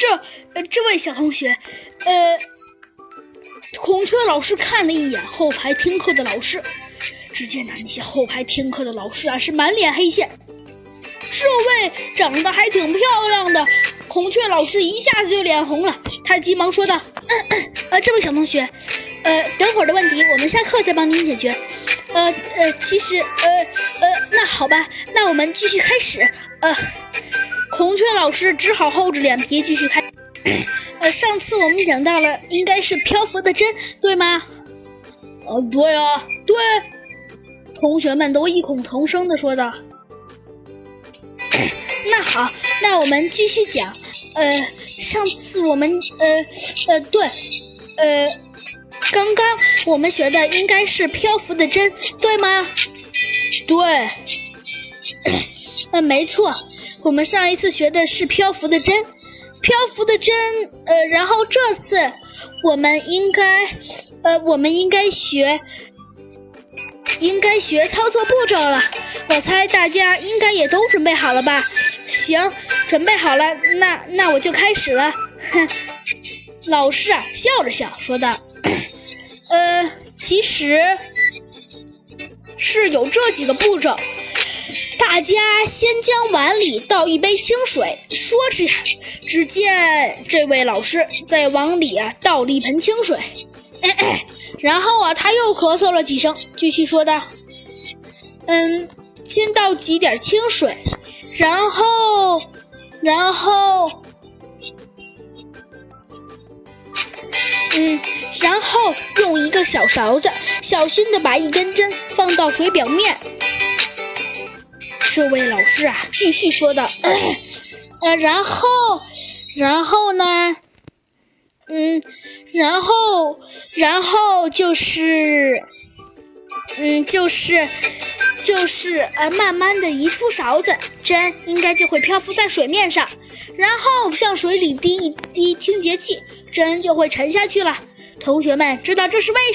这呃，这位小同学，呃，孔雀老师看了一眼后排听课的老师，只见呢那些后排听课的老师啊是满脸黑线。这位长得还挺漂亮的孔雀老师一下子就脸红了，他急忙说道：“呃，这位小同学，呃，等会儿的问题我们下课再帮您解决。呃呃，其实呃呃，那好吧，那我们继续开始。呃，孔雀老师只好厚着脸皮继续开。呃，上次我们讲到了，应该是漂浮的针，对吗？哦，对啊，对。同学们都异口同声的说道。”那好，那我们继续讲。呃，上次我们呃呃对，呃，刚刚我们学的应该是漂浮的针，对吗？对，呃，没错，我们上一次学的是漂浮的针，漂浮的针。呃，然后这次我们应该，呃，我们应该学。应该学操作步骤了，我猜大家应该也都准备好了吧？行，准备好了，那那我就开始了。哼，老师啊，笑了笑说道：“ 呃，其实是有这几个步骤，大家先将碗里倒一杯清水。”说着，只见这位老师在碗里啊倒了一盆清水。然后啊，他又咳嗽了几声，继续说道：“嗯，先倒几点清水，然后，然后，嗯，然后用一个小勺子小心的把一根针放到水表面。”这位老师啊，继续说道：“呃，然后，然后呢？”嗯，然后，然后就是，嗯，就是，就是呃，慢慢的移出勺子，针应该就会漂浮在水面上，然后向水里滴一滴清洁剂，针就会沉下去了。同学们知道这是为什么？